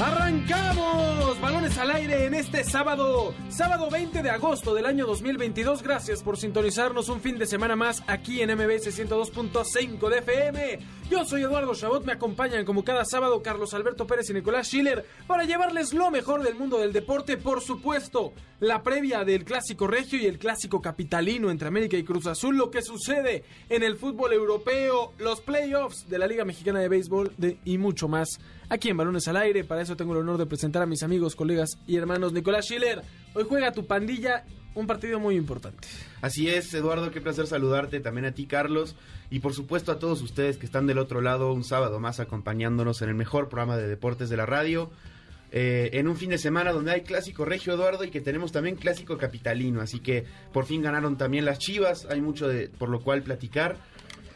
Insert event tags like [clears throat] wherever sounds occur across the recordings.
Arrancamos balones al aire en este sábado, sábado 20 de agosto del año 2022. Gracias por sintonizarnos un fin de semana más aquí en MBS 102.5 de FM. Yo soy Eduardo Chabot, me acompañan como cada sábado Carlos Alberto Pérez y Nicolás Schiller para llevarles lo mejor del mundo del deporte, por supuesto, la previa del clásico regio y el clásico capitalino entre América y Cruz Azul, lo que sucede en el fútbol europeo, los playoffs de la Liga Mexicana de Béisbol y mucho más aquí en Balones al Aire. Para eso tengo el honor de presentar a mis amigos, colegas y hermanos. Nicolás Schiller, hoy juega tu pandilla un partido muy importante. Así es, Eduardo, qué placer saludarte, también a ti, Carlos, y por supuesto a todos ustedes que están del otro lado un sábado más acompañándonos en el mejor programa de deportes de la radio. Eh, en un fin de semana donde hay clásico regio Eduardo y que tenemos también clásico capitalino, así que por fin ganaron también las Chivas, hay mucho de, por lo cual platicar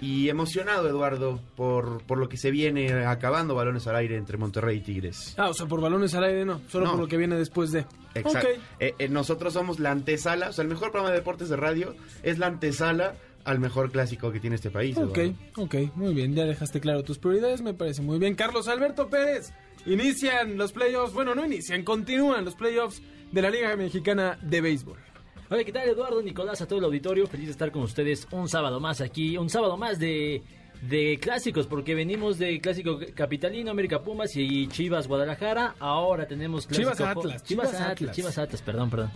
y emocionado, Eduardo, por, por lo que se viene acabando balones al aire entre Monterrey y Tigres. Ah, o sea, por balones al aire no, solo No. por lo que viene después de. Exacto. Eh, eh, nosotros somos la antesala, o sea, el mejor programa de deportes de radio es la antesala al mejor clásico que tiene este país. Ok, Eduardo. ok, muy bien, ya dejaste claro tus prioridades, me parece muy bien. Carlos Alberto Pérez, inician los playoffs, bueno, no inician, continúan los playoffs de la Liga Mexicana de Béisbol. Hola, ¿qué tal Eduardo, Nicolás, a todo el auditorio? Feliz de estar con ustedes un sábado más aquí, un sábado más de, de clásicos, porque venimos de clásico capitalino, América Pumas y Chivas Guadalajara. Ahora tenemos clásico Chivas Atlas, Chivas, Atlas. Chivas Atlas, perdón, perdón.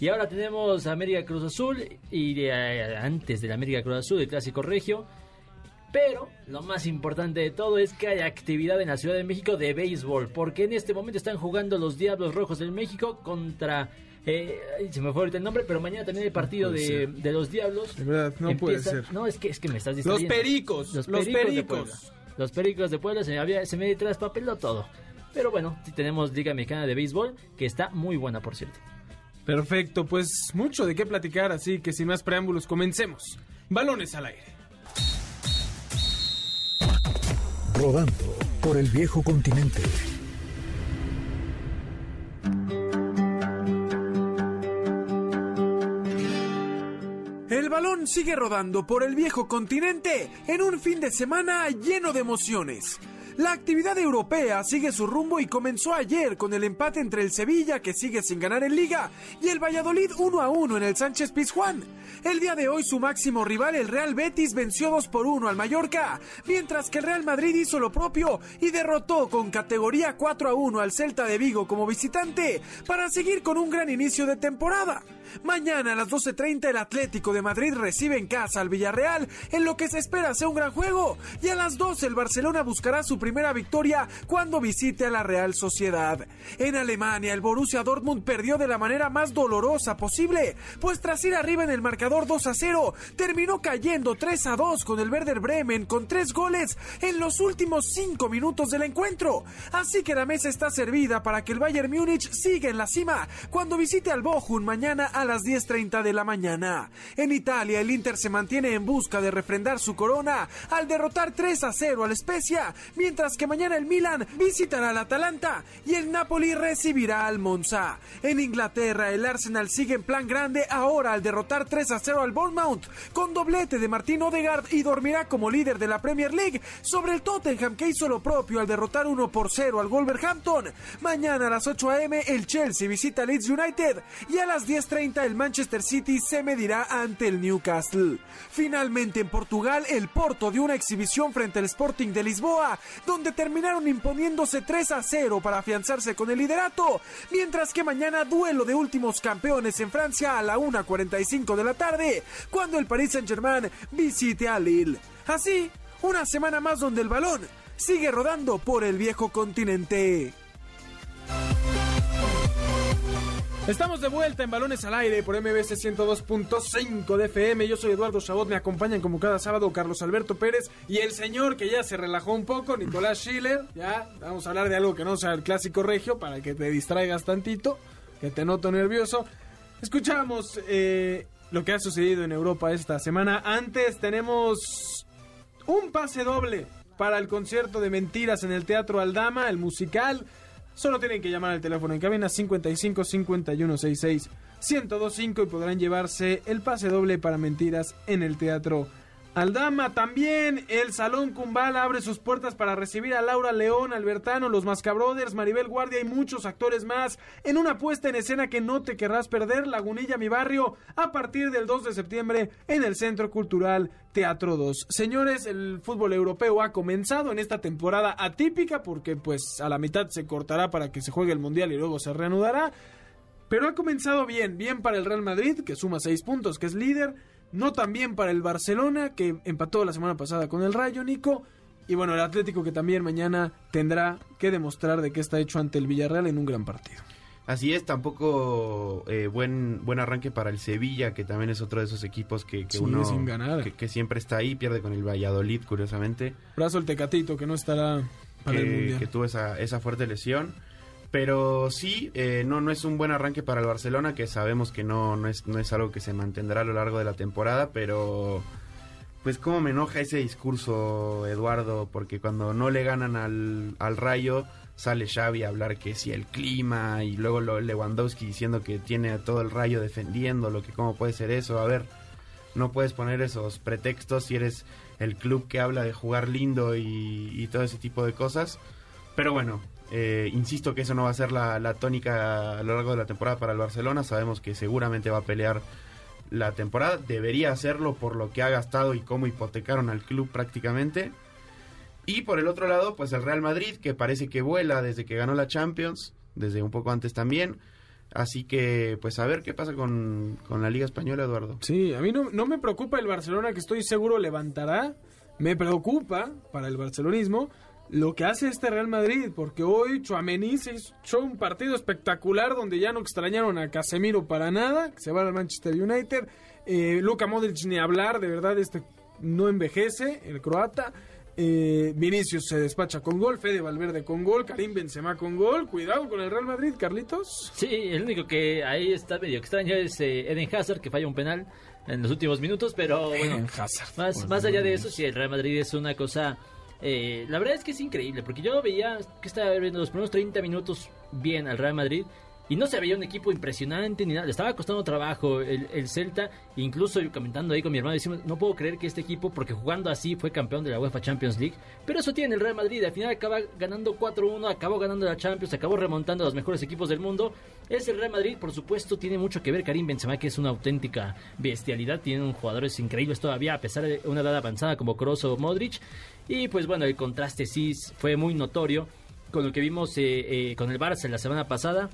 Y ahora tenemos América Cruz Azul y de, eh, antes del América Cruz Azul, el clásico regio. Pero lo más importante de todo es que hay actividad en la Ciudad de México de béisbol, porque en este momento están jugando los Diablos Rojos del México contra... eh, se me fue ahorita el nombre, pero mañana también hay partido de, de los Diablos. De verdad, no puede ser. No, es que, es que me estás Los distrayendo. Pericos, los de Pericos. Puebla. Los Pericos de Puebla se me, había, se me traspapeló todo. Pero bueno, sí tenemos Liga Mexicana de Béisbol, que está muy buena, por cierto. Perfecto, pues mucho de qué platicar, así que sin más preámbulos, comencemos. Balones al aire. Rodando por el viejo continente. Sigue rodando por el viejo continente en un fin de semana lleno de emociones. La actividad europea sigue su rumbo y comenzó ayer con el empate entre el Sevilla, que sigue sin ganar en liga, y el Valladolid 1 a 1 en el Sánchez Pizjuán. El día de hoy su máximo rival, el Real Betis, venció 2 por 1 al Mallorca, mientras que el Real Madrid hizo lo propio y derrotó con categoría 4 a 1 al Celta de Vigo como visitante para seguir con un gran inicio de temporada. Mañana a las 12.30 el Atlético de Madrid recibe en casa al Villarreal en lo que se espera sea un gran juego y a las 12 el Barcelona buscará su primera victoria cuando visite a la Real Sociedad. En Alemania el Borussia Dortmund perdió de la manera más dolorosa posible, pues tras ir arriba en el marcador 2 a 0 terminó cayendo 3 a 2 con el Werder Bremen con tres goles en los últimos 5 minutos del encuentro. Así que la mesa está servida para que el Bayern Múnich siga en la cima cuando visite al Bochum mañana a las 10.30 de la mañana. En Italia, el Inter se mantiene en busca de refrendar su corona al derrotar 3 a 0 al Spezia, mientras que mañana el Milan visitará al Atalanta y el Napoli recibirá al Monza. En Inglaterra, el Arsenal sigue en plan grande ahora al derrotar 3 a 0 al Bournemouth con doblete de Martín Odegaard y dormirá como líder de la Premier League sobre el Tottenham que hizo lo propio al derrotar 1 por 0 al Wolverhampton. Mañana a las 8 a.m. el Chelsea visita Leeds United y a las 10.30 el Manchester City se medirá ante el Newcastle. Finalmente en Portugal el Porto dio una exhibición frente al Sporting de Lisboa donde terminaron imponiéndose 3 a 0 para afianzarse con el liderato, mientras que mañana duelo de últimos campeones en Francia a la 1.45 de la tarde cuando el Paris Saint-Germain visite a Lille. Así, una semana más donde el balón sigue rodando por el viejo continente. Estamos de vuelta en Balones al Aire por MBS 102.5 de FM. Yo soy Eduardo Chabot, me acompañan como cada sábado Carlos Alberto Pérez y el señor que ya se relajó un poco, Nicolás Schiller. Ya, vamos a hablar de algo que no sea el clásico regio para que te distraigas tantito, que te noto nervioso. Escuchamos eh, lo que ha sucedido en Europa esta semana. Antes tenemos un pase doble para el concierto de mentiras en el Teatro Aldama, el musical. Solo tienen que llamar al teléfono en cabina 55 51 66 1025 y podrán llevarse el pase doble para mentiras en el Teatro Aldama. También el Salón Cumbal abre sus puertas para recibir a Laura León, Albertano, los Mascabrothers, Maribel Guardia y muchos actores más en una puesta en escena que no te querrás perder, Lagunilla, mi barrio, a partir del 2 de septiembre en el Centro Cultural Teatro 2. Señores, el fútbol europeo ha comenzado en esta temporada atípica porque pues a la mitad se cortará para que se juegue el Mundial y luego se reanudará. Pero ha comenzado bien, bien para el Real Madrid, que suma 6 puntos, que es líder no tan bien para el Barcelona, que empató la semana pasada con el Rayo, Nico. Y bueno, el Atlético que también mañana tendrá que demostrar de qué está hecho ante el Villarreal en un gran partido. Así es, tampoco eh, buen buen arranque para el Sevilla, que también es otro de esos equipos que, que uno sin ganar. Que, que, siempre está ahí, pierde con el Valladolid, curiosamente. Brazo el Tecatito, que no estará para que, el Mundial. que tuvo esa, esa fuerte lesión. Pero sí, eh, no, no es un buen arranque para el Barcelona, que sabemos que no, no, es, no es algo que se mantendrá a lo largo de la temporada, pero pues cómo me enoja ese discurso, Eduardo, porque cuando no le ganan al, al Rayo, sale Xavi a hablar que si el clima, y luego lo, Lewandowski diciendo que tiene a todo el Rayo defendiéndolo, que cómo puede ser eso, a ver, no puedes poner esos pretextos si eres el club que habla de jugar lindo y todo ese tipo de cosas, pero bueno, eh, insisto que eso no va a ser la, tónica a lo largo de la temporada para el Barcelona. Sabemos que seguramente va a pelear la temporada. Debería hacerlo por lo que ha gastado y cómo hipotecaron al club prácticamente. Y por el otro lado, pues el Real Madrid, que parece que vuela desde que ganó la Champions, desde un poco antes también. Así que, pues a ver qué pasa con, con la Liga Española, Eduardo. Sí, a mí no, no me preocupa el Barcelona, que estoy seguro levantará. Me preocupa para el barcelonismo lo que hace este Real Madrid, porque hoy Chouameni se echó un partido espectacular donde ya no extrañaron a Casemiro para nada, que se va al Manchester United. Eh, Luka Modric ni hablar, de verdad, este no envejece, el croata. Eh, Vinicius se despacha con gol, Fede Valverde con gol, Karim Benzema con gol. Cuidado con el Real Madrid, Carlitos. Sí, el único que ahí está medio extraño es eh, Eden Hazard, que falla un penal en los últimos minutos, pero bueno, Hazard, más, más allá de eso, sí, el Real Madrid es una cosa eh, la verdad es que es increíble, porque yo veía que estaba viendo los primeros 30 minutos bien al Real Madrid. Y no se veía un equipo impresionante ni nada. Le estaba costando trabajo el, el, Celta. Incluso comentando ahí con mi hermano, decimos, no puedo creer que este equipo, porque jugando así fue campeón de la UEFA Champions League. Pero eso tiene el Real Madrid. Al final acaba ganando 4-1, acabó ganando la Champions, acabó remontando a los mejores equipos del mundo. Es el Real Madrid, por supuesto, tiene mucho que ver Karim Benzema, que es una auténtica bestialidad. Tienen jugadores increíbles todavía, a pesar de una edad avanzada como Kroos o Modric. Y pues bueno, el contraste sí fue muy notorio con lo que vimos eh, eh, con el Barça la semana pasada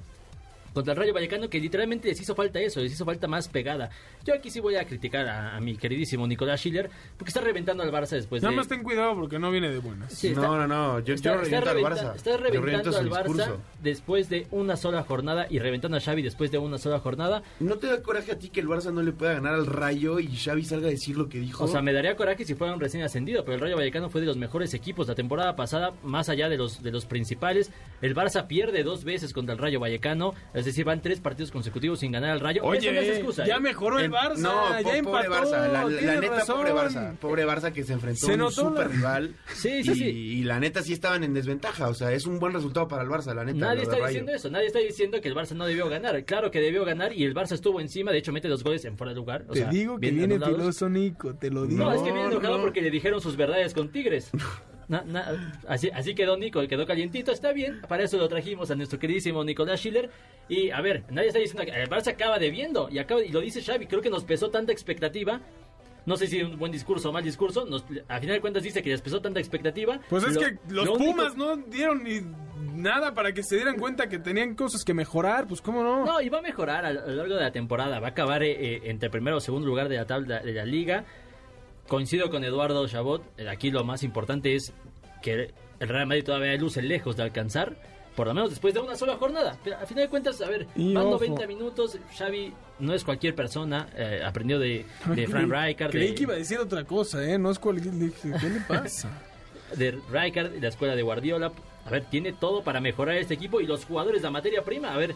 contra el Rayo Vallecano que literalmente les hizo falta eso, les hizo falta más pegada. Yo aquí sí voy a criticar a, a mi queridísimo Nicolás Schiller porque está reventando al Barça después Nada de... más ten cuidado porque no viene de buenas. Sí, está- no, no, no, yo, Está, yo está al Barça. está reventando al Barça discurso. después de una sola jornada y reventando a Xavi después de una sola jornada. ¿No te da coraje a ti que el Barça no le pueda ganar al Rayo y Xavi salga a decir lo que dijo? O sea, me daría coraje si fuera un recién ascendido, pero el Rayo Vallecano fue de los mejores equipos la temporada pasada, más allá de los, de los principales. El Barça pierde dos veces contra el Rayo Vallecano, es decir, van tres partidos consecutivos sin ganar al Rayo. Oye, Eso no es excusa, ya ¿eh? mejoró el Barça, no, ya po- empató. pobre Barça, la, neta razón. pobre Barça, pobre Barça que se enfrentó Se a un la- super rival Sí, sí, y, sí. y la neta sí estaban en desventaja, o sea, es un buen resultado para el Barça, la neta. Nadie está Rayo. diciendo eso, nadie está diciendo que el Barça no debió ganar. Claro que debió ganar y el Barça estuvo encima, de hecho mete dos goles en fuera de lugar. o Te sea, digo que bien viene filoso Nico, te lo digo. No, es que viene enojado no. porque le dijeron sus verdades con Tigres. [laughs] Na- na- así, así quedó Nico, quedó calientito, está bien. Para eso lo trajimos a nuestro queridísimo Nicolás Schiller. Y a ver, nadie está diciendo que el Barça acaba debiendo. Y, acaba, y lo dice Xavi, creo que nos pesó tanta expectativa. No sé si un buen discurso o mal discurso. Nos, a final de cuentas dice que les pesó tanta expectativa. Pues es Lo- que los lo único- Pumas no dieron ni nada para que se dieran cuenta que tenían cosas que mejorar, pues cómo no. No, y va a mejorar a lo a lo largo de la temporada. Va a acabar eh, eh, entre primero o segundo lugar de la tabla de la liga. Coincido con Eduardo Chabot. eh, Aquí lo más importante es que el Real Madrid todavía luce lejos de alcanzar. Por lo menos después de una sola jornada. Pero a final de cuentas, a ver, Y van ojo. 90 minutos. Xavi no es cualquier persona. eh, aprendió de, de Frank [laughs] Rijkaard. Creí de- que iba a decir otra cosa, ¿eh? No es cual... dije, ¿Qué le pasa? [laughs] de Rijkaard la escuela de Guardiola. A ver, tiene todo para mejorar este equipo y los jugadores, la materia prima. A ver,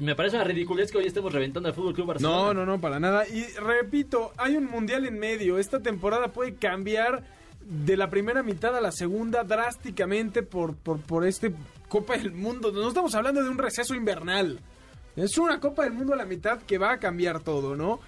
me parece una ridiculez que hoy estemos reventando al Fútbol Club Barcelona. No, no, no, para nada. Y repito, hay un mundial en medio. Esta temporada puede cambiar de la primera mitad a la segunda drásticamente por, por, por este Copa del Mundo. No estamos hablando de un receso invernal. Es una Copa del Mundo a la mitad que va a cambiar todo, ¿no?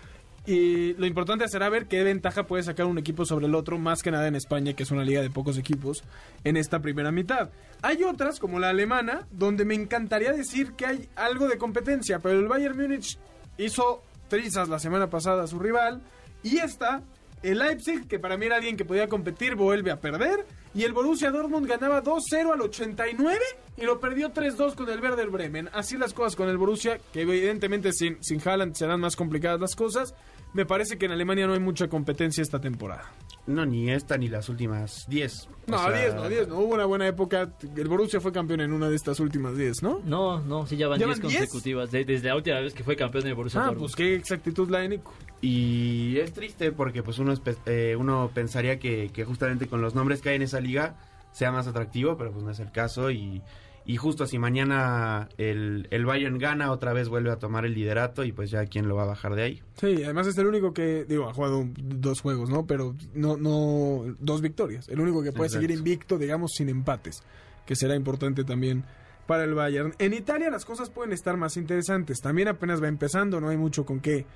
Y lo importante será ver qué ventaja puede sacar un equipo sobre el otro, más que nada en España, que es una liga de pocos equipos, en esta primera mitad. Hay otras, como la alemana, donde me encantaría decir que hay algo de competencia, pero el Bayern Múnich hizo trizas la semana pasada a su rival, y esta, el Leipzig, que para mí era alguien que podía competir, vuelve a perder, y el Borussia Dortmund ganaba 2-0 al 89 y lo perdió 3-2 con el Werder Bremen. Así las cosas con el Borussia, que evidentemente sin, sin Haaland serán más complicadas las cosas. Me parece que en Alemania no hay mucha competencia esta temporada. No, ni esta ni las últimas 10. No, 10 no, 10 no. Hubo una buena época. El Borussia fue campeón en una de estas últimas 10, ¿no? No, no, sí, ya van ¿Ya 10 van 10? consecutivas. de- desde la última vez que fue campeón de Borussia Ah, Dortmund. pues qué exactitud la de Nico. Y es triste porque pues uno, eh, uno pensaría que, que justamente con los nombres que hay en esa liga sea más atractivo, pero pues no es el caso. Y, y justo si mañana el, el Bayern gana, otra vez vuelve a tomar el liderato y pues ya quién lo va a bajar de ahí. Sí, además es el único que, digo, ha jugado dos juegos, ¿no? Pero no, no, dos victorias. El único que puede Exacto. seguir invicto, digamos, sin empates, que será importante también para el Bayern. En Italia las cosas pueden estar más interesantes. También apenas va empezando, no hay mucho con qué,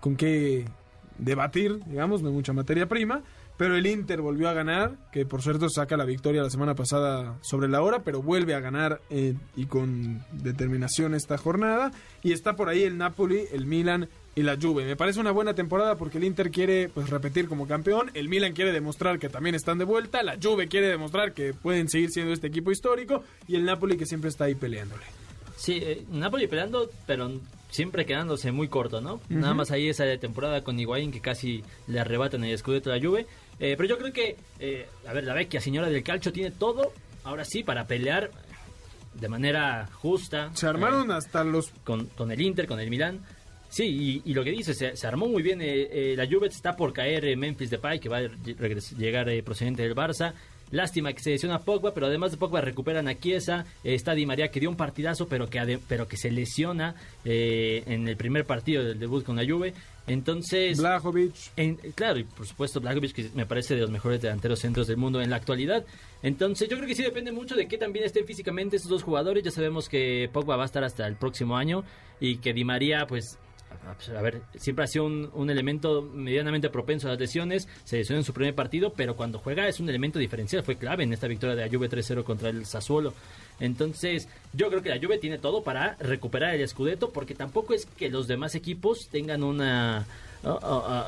con qué debatir, digamos, no hay mucha materia prima. Pero el Inter volvió a ganar, que por cierto saca la victoria la semana pasada sobre la hora, pero vuelve a ganar eh, y con determinación esta jornada. Y está por ahí el Napoli, el Milan y la Juve. Me parece una buena temporada porque el Inter quiere pues repetir como campeón, el Milan quiere demostrar que también están de vuelta, la Juve quiere demostrar que pueden seguir siendo este equipo histórico y el Napoli que siempre está ahí peleándole. Sí, eh, Napoli peleando, pero siempre quedándose muy corto, ¿no? Nada más ahí esa temporada con Higuaín que casi le arrebatan el Scudetto a la Juve. Eh, pero yo creo que, eh, a ver, la vecchia señora del calcio tiene todo, ahora sí, para pelear de manera justa. Se armaron eh, hasta los con, con el Inter, con el Milán. Sí, y, y lo que dice, se, se armó muy bien. eh, la Juve está por caer Memphis Depay, que va a llegar procedente del Barça. Lástima que se lesiona Pogba, pero además de Pogba recuperan a Chiesa. eh, está Di María que dio un partidazo, pero que, pero que se lesiona eh, en el primer partido del debut con la Juve. Entonces, Blajovic. en- claro, y por supuesto Blagovic, que me parece de los mejores delanteros centros del mundo en la actualidad. Entonces, yo creo que sí depende mucho de qué también estén físicamente estos dos jugadores. Ya sabemos que Pogba va a estar hasta el próximo año y que Di María, pues, a- a ver, siempre ha sido un, un elemento medianamente propenso a las lesiones. Se lesionó en su primer partido, pero cuando juega es un elemento diferencial. Fue clave en esta victoria de la Juve 3-0 contra el Sassuolo. Entonces, yo creo que la Juve tiene todo para recuperar el Scudetto, porque tampoco es que los demás equipos tengan una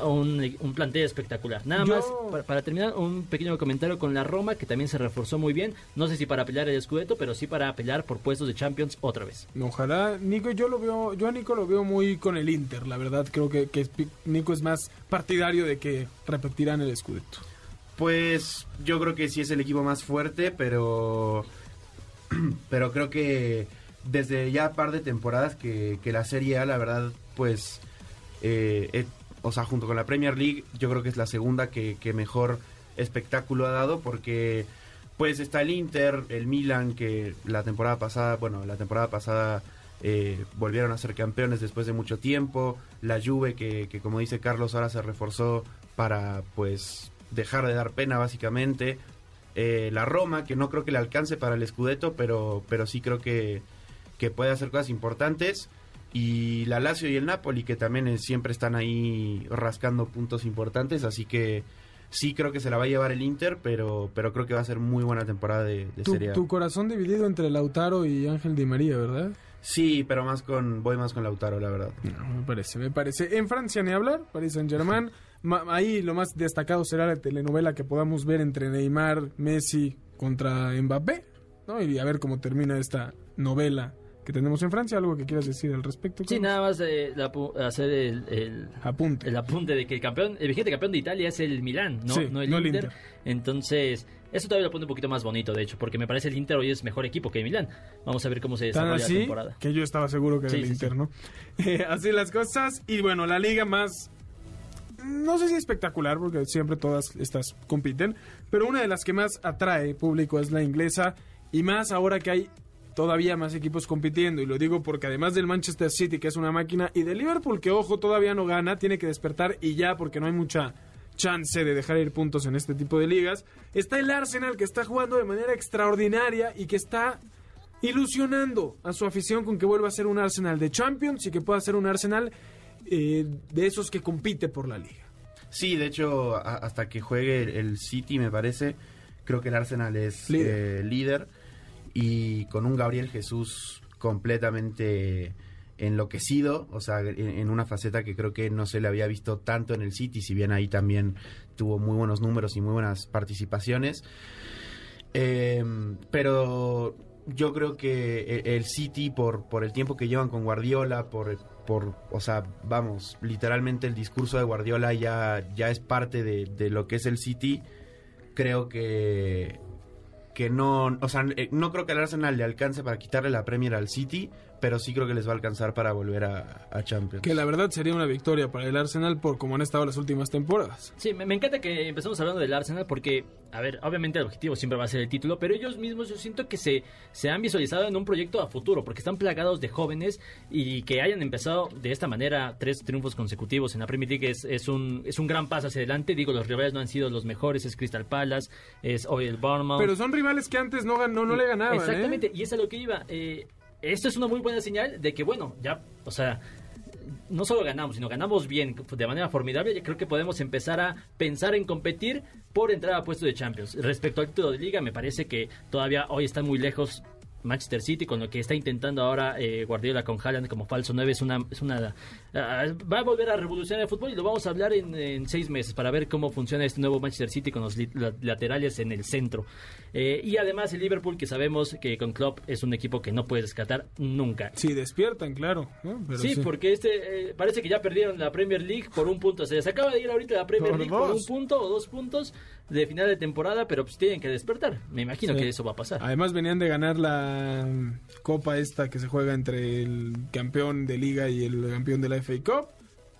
un, un plantel espectacular. Nada Yo- más, para, para terminar, un pequeño comentario con la Roma, que también se reforzó muy bien. No sé si para pelear el Scudetto, pero sí para pelear por puestos de Champions otra vez. Ojalá, Nico, yo lo veo, yo a Nico lo veo muy con el Inter, la verdad, creo que, que Nico es más partidario de que repetirán el Scudetto. Pues yo creo que sí es el equipo más fuerte, pero [clears throat] pero creo que desde ya par de temporadas que, la Serie A, la verdad, pues, eh, eh, o sea, junto con la Premier League, yo creo que es la segunda que, mejor espectáculo ha dado porque pues está el Inter, el Milan, que la temporada pasada, bueno, la temporada pasada eh, volvieron a ser campeones después de mucho tiempo, la Juve que como dice Carlos ahora se reforzó para pues dejar de dar pena básicamente, eh, la Roma que no creo que le alcance para el Scudetto, pero, pero sí creo que, que puede hacer cosas importantes. Y la Lazio y el Napoli, que también eh, siempre están ahí rascando puntos importantes, así que sí creo que se la va a llevar el Inter, pero, pero creo que va a ser muy buena temporada de, de Tu, Serie A. tu corazón dividido entre Lautaro y Ángel Di María, ¿verdad? Sí, pero más con voy más con Lautaro, la verdad. No, me parece, me parece. En Francia ni hablar, Paris Saint Germain. [laughs] ahí lo más destacado será la telenovela que podamos ver entre Neymar, Messi contra Mbappé, ¿no? Y a ver cómo termina esta novela que tenemos en Francia. ¿Algo que quieras decir al respecto? Sí, nada más eh, la hacer el, el, Apunte. el apunte de que el campeón, el vigente campeón de Italia es el Milán, no, Sí, no el no el Inter. Entonces, eso todavía lo pone un poquito más bonito, de hecho, porque me parece el Inter hoy es mejor equipo que el Milán. Vamos a ver cómo se desarrolla la temporada. que yo estaba seguro que era Sí, el sí, Inter. ¿no? [laughs] Eh, así las cosas. Y bueno, la liga más. No sé si espectacular, porque siempre todas estas compiten. Pero una de las que más atrae público es la inglesa. Y más ahora que hay todavía más equipos compitiendo. Y lo digo porque además del Manchester City, que es una máquina, y del Liverpool, que ojo, todavía no gana, tiene que despertar y ya, porque no hay mucha chance de dejar ir puntos en este tipo de ligas. Está el Arsenal que está jugando de manera extraordinaria y que está ilusionando a su afición con que vuelva a ser un Arsenal de Champions y que pueda ser un Arsenal eh, de esos que compite por la liga. Sí, de hecho, hasta que juegue el City, me parece, creo que el Arsenal es líder, eh, líder y con un Gabriel Jesús completamente enloquecido, o sea, en, una faceta que creo que no se le había visto tanto en el City, si bien ahí también tuvo muy buenos números y muy buenas participaciones. Em, pero yo creo que e, el City, por, por el tiempo que llevan con Guardiola, por, por, o sea, vamos, literalmente el discurso de Guardiola ya, ya es parte de, de lo que es el City, creo que que no, o sea, eh, no creo que el Arsenal le alcance para quitarle la Premier al City, pero sí creo que les va a alcanzar para volver a, Champions. Que la verdad sería una victoria para el Arsenal por como han estado las últimas temporadas. Sí, me, encanta que empezamos hablando del Arsenal porque, a ver, obviamente el objetivo siempre va a ser el título, pero ellos mismos yo siento que se, se han visualizado en un proyecto a futuro porque están plagados de jóvenes y que hayan empezado de esta manera tres triunfos consecutivos en la Premier League es, es, un, es un gran paso hacia adelante. Digo, los rivales no han sido los mejores, es Crystal Palace, es hoy el Bournemouth. Pero son rivales que antes no, no, no le ganaban. ¿eh? Exactamente, y es a lo que iba. Eh, esto es una muy buena señal de que, bueno, ya, o sea, no solo ganamos, sino ganamos bien, de manera formidable. Creo que podemos empezar a pensar en competir por entrar a puesto de Champions. Respecto al título de liga, me parece que todavía hoy están muy lejos Manchester City con lo que está intentando ahora eh, Guardiola con Haaland como falso 9 es una es una ah, va a volver a revolucionar el fútbol y lo vamos a hablar en, seis meses para ver cómo funciona este nuevo Manchester City con los laterales en el centro. Eh, y además el Liverpool que sabemos que con Klopp es un equipo que no puede descartar nunca. Sí despiertan claro sí, porque este eh, parece que ya perdieron la Premier League por un punto. Se les acaba de ir ahorita la Premier League por un punto o dos puntos de final de temporada pero pues tienen que despertar. Me imagino que eso va a pasar. Además venían de ganar la copa esta que se juega entre el campeón de liga y el campeón de la FA Cup,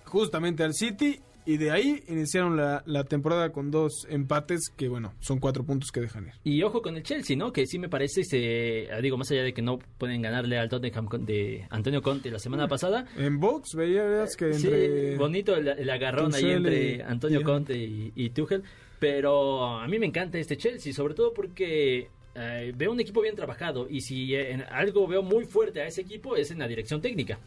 justamente al City, y de ahí iniciaron la, temporada con dos empates que, bueno, son cuatro puntos que dejan ir. Y ojo con el Chelsea, ¿no? Que sí me parece, se, ah, digo, más allá de que no pueden ganarle al Tottenham de Antonio Conte la semana pasada. En box veías que entre... bonito el, agarrón ahí entre Antonio Conte y, y Tuchel. Pero a mí me encanta este Chelsea, sobre todo porque eh, veo un equipo bien trabajado y si en algo veo muy fuerte a ese equipo es en la dirección técnica.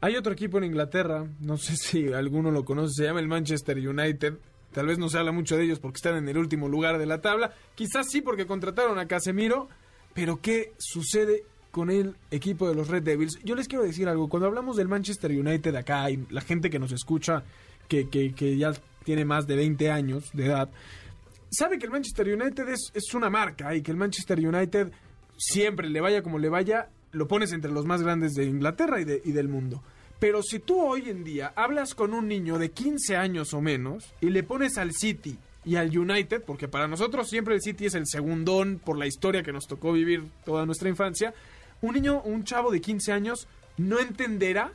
Hay otro equipo en Inglaterra, no sé si alguno lo conoce, se llama el Manchester United. Tal vez no se habla mucho de ellos porque están en el último lugar de la tabla. Quizás sí porque contrataron a Casemiro. Pero ¿qué sucede con el equipo de los Red Devils? Yo les quiero decir algo. Cuando hablamos del Manchester United acá y la gente que nos escucha, que, que, que ya tiene más de 20 años de edad, sabe que el Manchester United es, es una marca y que el Manchester United siempre le vaya como le vaya, lo pones entre los más grandes de Inglaterra y, de, y del mundo. Pero si tú hoy en día hablas con un niño de 15 años o menos y le pones al City y al United, porque para nosotros siempre el City es el segundón por la historia que nos tocó vivir toda nuestra infancia, un niño, un chavo de 15 años no entenderá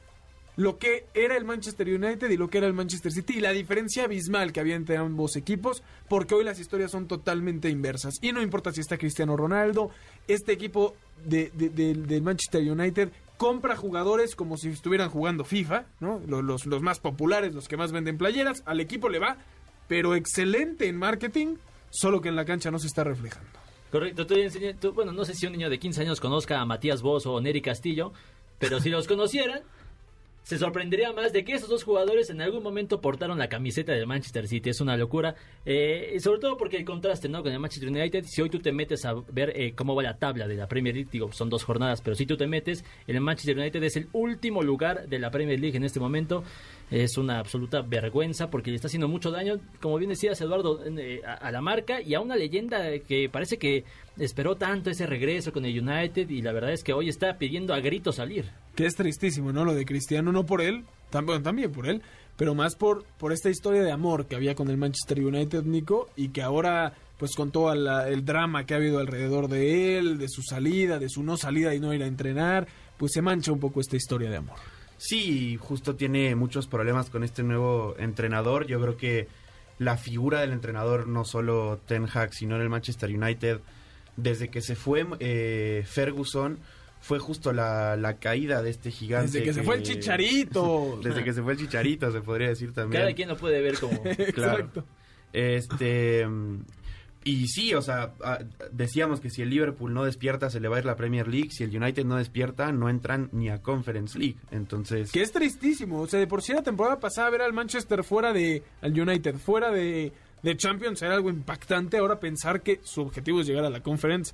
lo que era el Manchester United y lo que era el Manchester City y la diferencia abismal que había entre ambos equipos, porque hoy las historias son totalmente inversas. Y no importa si está Cristiano Ronaldo, este equipo de, del Manchester United compra jugadores como si estuvieran jugando FIFA. Los, más populares, los que más venden playeras, al equipo le va, pero excelente en marketing, solo que en la cancha no se está reflejando. Correcto, bueno, no sé si un niño de 15 años conozca a Matías Boss o Neri Castillo, pero si los conocieran, se sorprendería más de que esos dos jugadores en algún momento portaron la camiseta del Manchester City. Es una locura. Eh, sobre todo porque el contraste ¿no? con el Manchester United, si hoy tú te metes a ver eh, cómo va la tabla de la Premier League, digo, son dos jornadas, pero si tú te metes, el Manchester United es el último lugar de la Premier League en este momento es una absoluta vergüenza porque le está haciendo mucho daño, como bien decías Eduardo, eh, a, la marca y a una leyenda que parece que esperó tanto ese regreso con el United y la verdad es que hoy está pidiendo a grito salir. Que es tristísimo, ¿no? Lo de Cristiano, no por él, también, también por él, pero más por, por esta historia de amor que había con el Manchester United, Nico, y que ahora pues con todo el drama que ha habido alrededor de él, de su salida, de su no salida y no ir a entrenar, pues se mancha un poco esta historia de amor. Sí, justo tiene muchos problemas con este nuevo entrenador. Yo creo que la figura del entrenador, no solo Ten Hag, sino en el Manchester United, desde que se fue eh, Ferguson, fue justo la, la caída de este gigante. Desde que, se fue el chicharito. [laughs] Desde que se fue el chicharito, se podría decir también. Cada quien lo puede ver como. [laughs] claro. Este. Y sí, o sea, decíamos que si el Liverpool no despierta se le va a ir la Premier League, si el United no despierta no entran ni a Conference League, entonces... Que es tristísimo, o sea, de por sí la temporada pasada ver al Manchester fuera de... al United, fuera de, de Champions era algo impactante, ahora pensar que su objetivo es llegar a la Conference,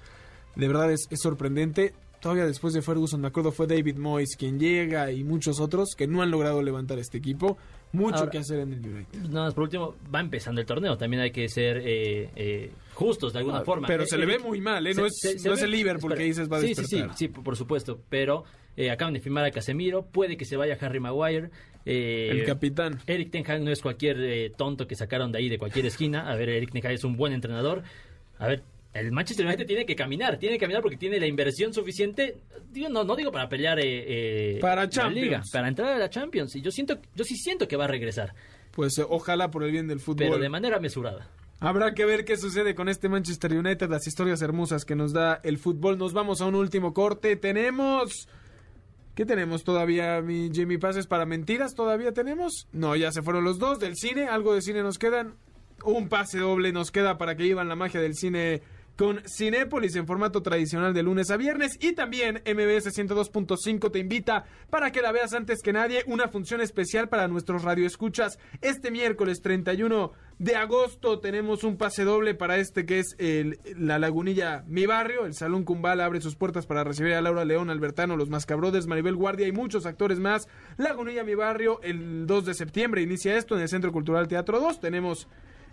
de verdad es, es sorprendente todavía después de Ferguson, me acuerdo, fue David Moyes quien llega y muchos otros que no han logrado levantar este equipo. Mucho que hacer en el United. No, por último, va empezando el torneo. También hay que ser eh, eh, justos de alguna forma. Pero se le ve muy mal, ¿eh? no es, el Liverpool que dices va a sí, Sí, sí, sí, por supuesto. Pero acaban de firmar a Casemiro. Puede que se vaya Harry Maguire. el capitán. Eric Ten Hag no es cualquier tonto que sacaron de ahí de cualquier esquina. A ver, Eric Ten Hag es un buen entrenador. A ver, el Manchester United tiene que caminar, tiene que caminar porque tiene la inversión suficiente, digo, no, no digo para pelear eh, eh para la Liga, para entrar a la Champions. Y yo siento, yo sí siento que va a regresar. Pues eh, ojalá por el bien del fútbol. Pero de manera mesurada. Habrá que ver qué sucede con este Manchester United, las historias hermosas que nos da el fútbol. Nos vamos a un último corte. Tenemos... ¿Qué tenemos todavía, mi Jimmy Pases para mentiras? ¿Todavía tenemos? No, ya se fueron los dos del cine. Algo de cine nos quedan. Un pase doble nos queda para que iban la magia del cine con Cinépolis en formato tradicional de lunes a viernes y también MBS 102.5 te invita para que la veas antes que nadie una función especial para nuestros radioescuchas. Este miércoles 31 de agosto tenemos un pase doble para este que es el, la lagunilla Mi Barrio. El Salón Cumbal abre sus puertas para recibir a Laura León, Albertano, los Mascabrodes, Maribel Guardia y muchos actores más. Lagunilla Mi Barrio el 2 de septiembre inicia esto en el Centro Cultural Teatro 2 tenemos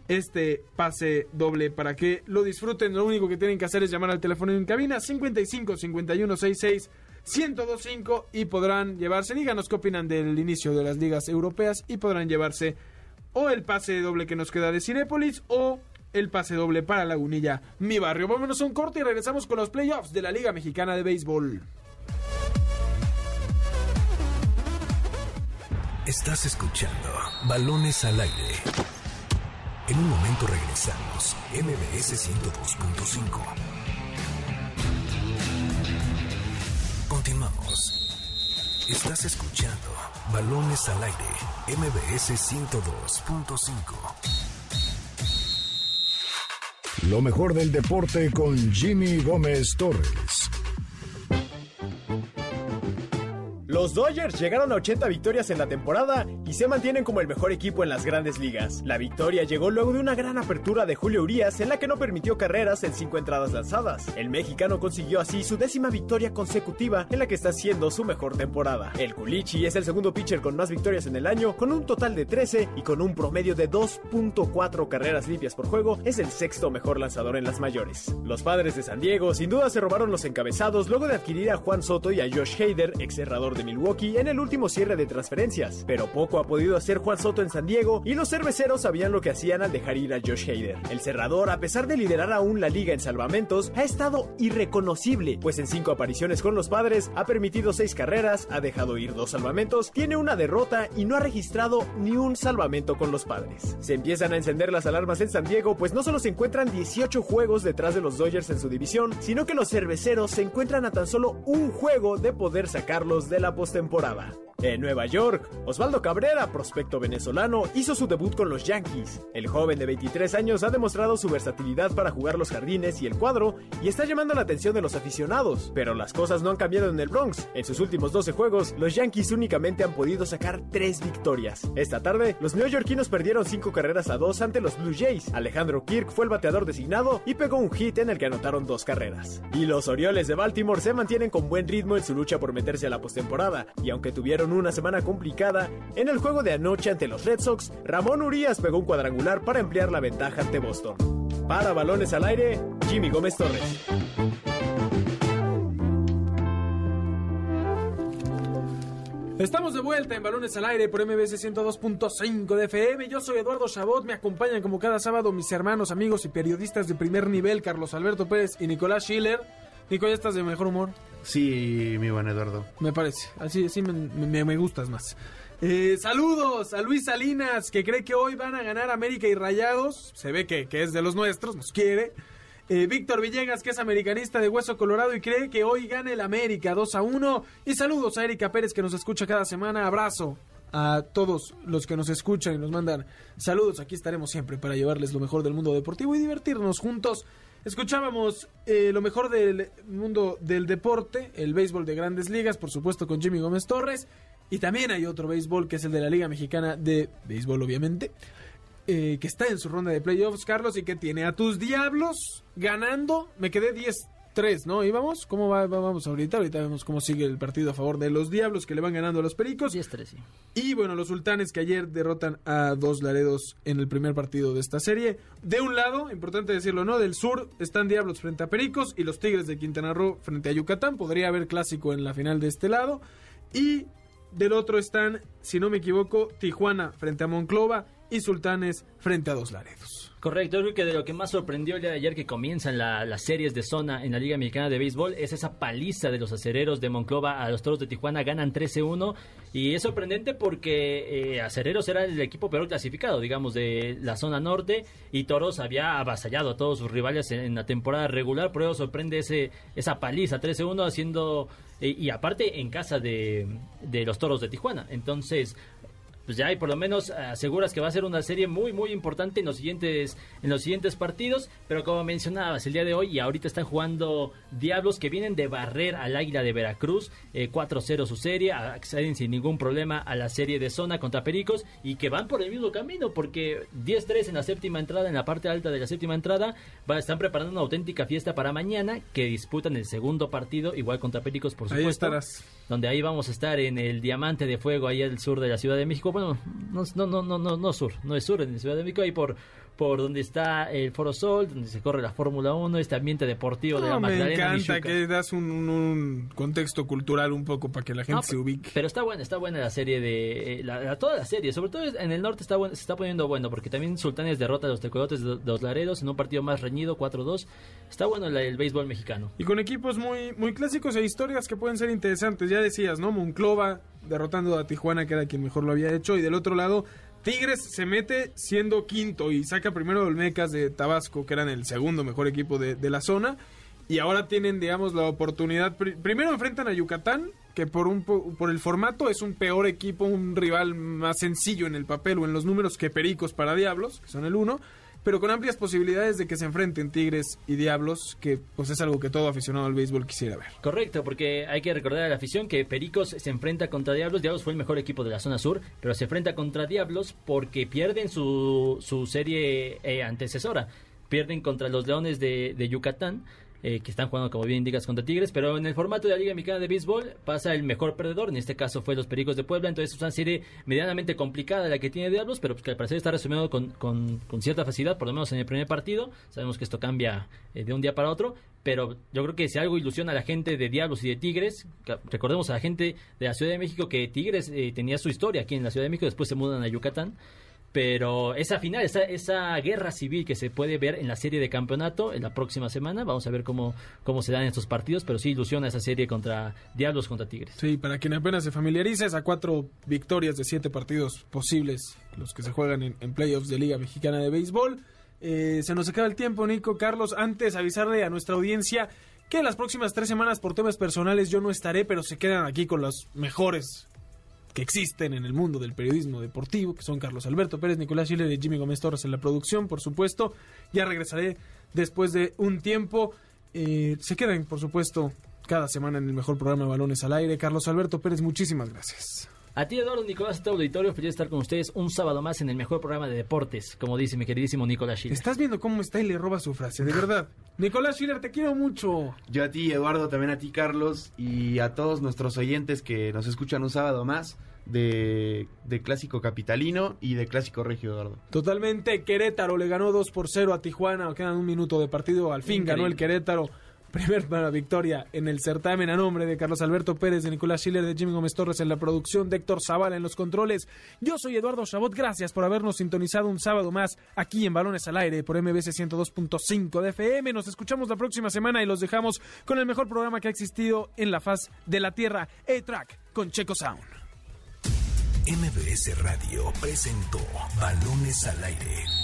este pase doble para que lo disfruten. Lo único que tienen que hacer es llamar al teléfono en cabina 55 51 66 1025 y podrán llevarse, díganos qué opinan del inicio de las ligas europeas y podrán llevarse o el pase doble que nos queda de Cinépolis o el pase doble para Lagunilla, mi barrio. Vámonos a un corte y regresamos con los playoffs de la Liga Mexicana de Béisbol. Estás escuchando Balones al aire. En un momento regresamos. MBS 102.5. Continuamos. Estás escuchando Balones al aire. MBS 102.5. Lo mejor del deporte con Jimmy Gómez Torres. Los Dodgers llegaron a 80 victorias en la temporada y se mantienen como el mejor equipo en las grandes ligas. La victoria llegó luego de una gran apertura de Julio Urias en la que no permitió carreras en cinco entradas lanzadas. El mexicano consiguió así su décima victoria consecutiva en la que está siendo su mejor temporada. El Culichi es el segundo pitcher con más victorias en el año, con un total de 13 y con un promedio de 2.4 carreras limpias por juego, es el sexto mejor lanzador en las mayores. Los padres de San Diego sin duda se robaron los encabezados luego de adquirir a Juan Soto y a Josh Hader, ex cerrador de Milwaukee en el último cierre de transferencias, pero poco ha podido hacer Juan Soto en San Diego y los cerveceros sabían lo que hacían al dejar ir a Josh Hader. El cerrador, a pesar de liderar aún la liga en salvamentos, ha estado irreconocible, pues en cinco apariciones con los padres ha permitido seis carreras, ha dejado ir dos salvamentos, tiene una derrota y no ha registrado ni un salvamento con los padres. Se empiezan a encender las alarmas en San Diego, pues no solo se encuentran 18 juegos detrás de los Dodgers en su división, sino que los cerveceros se encuentran a tan solo un juego de poder sacarlos de la postemporada. En Nueva York, Osvaldo Cabrera, prospecto venezolano, hizo su debut con los Yankees. El joven de 23 años ha demostrado su versatilidad para jugar los jardines y el cuadro y está llamando la atención de los aficionados. Pero las cosas no han cambiado en el Bronx. En sus últimos 12 juegos, los Yankees únicamente han podido sacar 3 victorias. Esta tarde, los neoyorquinos perdieron 5 carreras a 2 ante los Blue Jays. Alejandro Kirk fue el bateador designado y pegó un hit en el que anotaron 2 carreras. Y los Orioles de Baltimore se mantienen con buen ritmo en su lucha por meterse a la postemporada, y aunque tuvieron una semana complicada, en el juego de anoche ante los Red Sox, Ramón Urias pegó un cuadrangular para ampliar la ventaja ante Boston. Para balones al aire, Jimmy Gómez Torres. Estamos de vuelta en Balones al Aire por MBC 102.5 de FM. Yo soy Eduardo Chabot. Me acompañan como cada sábado mis hermanos, amigos y periodistas de primer nivel, Carlos Alberto Pérez y Nicolás Schiller. Nico, ¿ya estás de mejor humor? Sí, mi buen Eduardo. Me parece. Así, así me, me, gustas más. Eh, saludos a Luis Salinas, que cree que hoy van a ganar América y Rayados. Se ve que, que es de los nuestros, nos quiere. Eh, Víctor Villegas, que es americanista de Hueso Colorado y cree que hoy gane el América 2 a 1. Y saludos a Erika Pérez, que nos escucha cada semana. Abrazo a todos los que nos escuchan y nos mandan saludos. Aquí estaremos siempre para llevarles lo mejor del mundo deportivo y divertirnos juntos. Escuchábamos eh, lo mejor del mundo del deporte, el béisbol de grandes ligas, por supuesto con Jimmy Gómez Torres. Y también hay otro béisbol que es el de la Liga Mexicana de Béisbol, obviamente. eh, que está en su ronda de playoffs, Carlos, y que tiene a tus diablos ganando. Me quedé 10-3, ¿no? ¿Íbamos? ¿Cómo va, va- vamos ahorita? Ahorita vemos cómo sigue el partido a favor de los diablos que le van ganando a los pericos. 10-3, sí. Y bueno, los sultanes que ayer derrotan a dos Laredos en el primer partido de esta serie. De un lado, importante decirlo, ¿no? Del sur están Diablos frente a Pericos y los Tigres de Quintana Roo frente a Yucatán. Podría haber clásico en la final de este lado. Y del otro están, si no me equivoco, Tijuana frente a Monclova y Sultanes frente a dos Laredos. Correcto, creo que de lo que más sorprendió el día de ayer que comienzan la- las series de zona en la Liga Mexicana de Béisbol es esa paliza de los acereros de Monclova a los toros de Tijuana, ganan 13-1 y es sorprendente porque eh, acereros era el equipo peor clasificado, digamos, de la zona norte y toros había avasallado a todos sus rivales en, en la temporada regular, por eso sorprende ese, esa paliza 13-1 haciendo, eh, y aparte en casa de, de los toros de Tijuana, entonces pues ya hay por lo menos eh, aseguras que va a ser una serie muy muy importante en los siguientes en los siguientes partidos pero como mencionabas el día de hoy y ahorita están jugando Diablos que vienen de barrer al Águila de Veracruz eh, 4-0 su serie acceden sin ningún problema a la serie de zona contra Pericos y que van por el mismo camino porque 10-3 en la séptima entrada en la parte alta de la séptima entrada va, están preparando una auténtica fiesta para mañana que disputan el segundo partido igual contra Pericos por Ahí supuesto estarás. donde ahí vamos a estar en el Diamante de Fuego, ahí al sur de la Ciudad de México. Bueno, no, no, no, no, no, sur, no es sur en Ciudad de México, ahí por, por donde está el Foro Sol, donde se corre la Fórmula 1, este ambiente deportivo de la No, me Magdalena. encanta que das un, un- un contexto cultural un poco para que la gente No, se ubique. Pero está buena, está buena la serie de... eh, la- la- toda la serie, sobre todo en el norte está se está poniendo bueno, porque también Sultanes derrota a los Tecolotes de, de los Laredos en un partido más reñido, 4-2. Está bueno la- el béisbol mexicano. Y con equipos muy, muy clásicos e historias que pueden ser interesantes. Ya decías, ¿no? Monclova derrotando a Tijuana, que era quien mejor lo había hecho. Y del otro lado, Tigres se mete siendo quinto y saca primero a Olmecas de Tabasco, que eran el segundo mejor equipo de, de la zona. Y ahora tienen, digamos, la oportunidad. pri- primero enfrentan a Yucatán, que por, un, po- por el formato es un peor equipo, un rival más sencillo en el papel o en los números que Pericos para Diablos, que son el uno pero con amplias posibilidades de que se enfrenten Tigres y Diablos, que pues es algo que todo aficionado al béisbol quisiera ver. Correcto, porque hay que recordar a la afición que Pericos se enfrenta contra Diablos. Diablos fue el mejor equipo de la zona sur, pero se enfrenta contra Diablos porque pierden su, su serie eh, antecesora. Pierden contra los Leones de, de Yucatán, eh, que están jugando, como bien indicas, contra Tigres. Pero en el formato de la Liga Mexicana de Béisbol pasa el mejor perdedor. En este caso fue los Pericos de Puebla. Entonces es una serie medianamente complicada la que tiene Diablos, pero pues, que al parecer está resumiendo con, con, cierta facilidad, por lo menos en el primer partido. Sabemos que esto cambia eh, de un día para otro, pero yo creo que si algo ilusiona a la gente de Diablos y de Tigres, recordemos a la gente de la Ciudad de México que Tigres eh, tenía su historia aquí en la Ciudad de México, después se mudan a Yucatán. Pero esa final, esa, esa guerra civil que se puede ver en la serie de campeonato en la próxima semana, vamos a ver cómo, cómo se dan estos partidos, pero sí ilusiona esa serie contra Diablos contra Tigres. Sí, para quien apenas se familiarice, es a cuatro victorias de siete partidos posibles, los que se juegan en, playoffs de Liga Mexicana de Béisbol. Eh, se nos acaba el tiempo, Nico. Carlos, antes avisarle a nuestra audiencia que las próximas tres semanas por temas personales yo no estaré, pero se quedan aquí con los mejores que existen en el mundo del periodismo deportivo, que son Carlos Alberto Pérez, Nicolás Schiller y Jimmy Gómez Torres en la producción, por supuesto. Ya regresaré después de un tiempo. Eh, se quedan, por supuesto, cada semana en el mejor programa de Balones al Aire. Carlos Alberto Pérez, muchísimas gracias. A ti, Eduardo Nicolás, a todo auditorio, feliz de estar con ustedes un sábado más en el mejor programa de deportes, como dice mi queridísimo Nicolás Schiller. ¿Estás viendo cómo está y le roba su frase? De [laughs] verdad. Nicolás Schiller, te quiero mucho. Yo a ti, Eduardo, también a ti, Carlos, y a todos nuestros oyentes que nos escuchan un sábado más de, de Clásico Capitalino y de Clásico Regio, Eduardo. Totalmente. Querétaro le ganó 2 por 0 a Tijuana. Quedan un minuto de partido. Al fin Increíble. ganó el Querétaro. Primer [laughs] victoria en el certamen a nombre de Carlos Alberto Pérez, de Nicolás Schiller, de Jimmy Gómez Torres en la producción, de Héctor Zavala en los controles. Yo soy Eduardo Chabot. Gracias por habernos sintonizado un sábado más aquí en Balones al Aire por MBC 102.5 de FM. Nos escuchamos la próxima semana y los dejamos con el mejor programa que ha existido en la faz de la Tierra, A-Track, con Checo Sound. MBS Radio presentó Balones al Aire.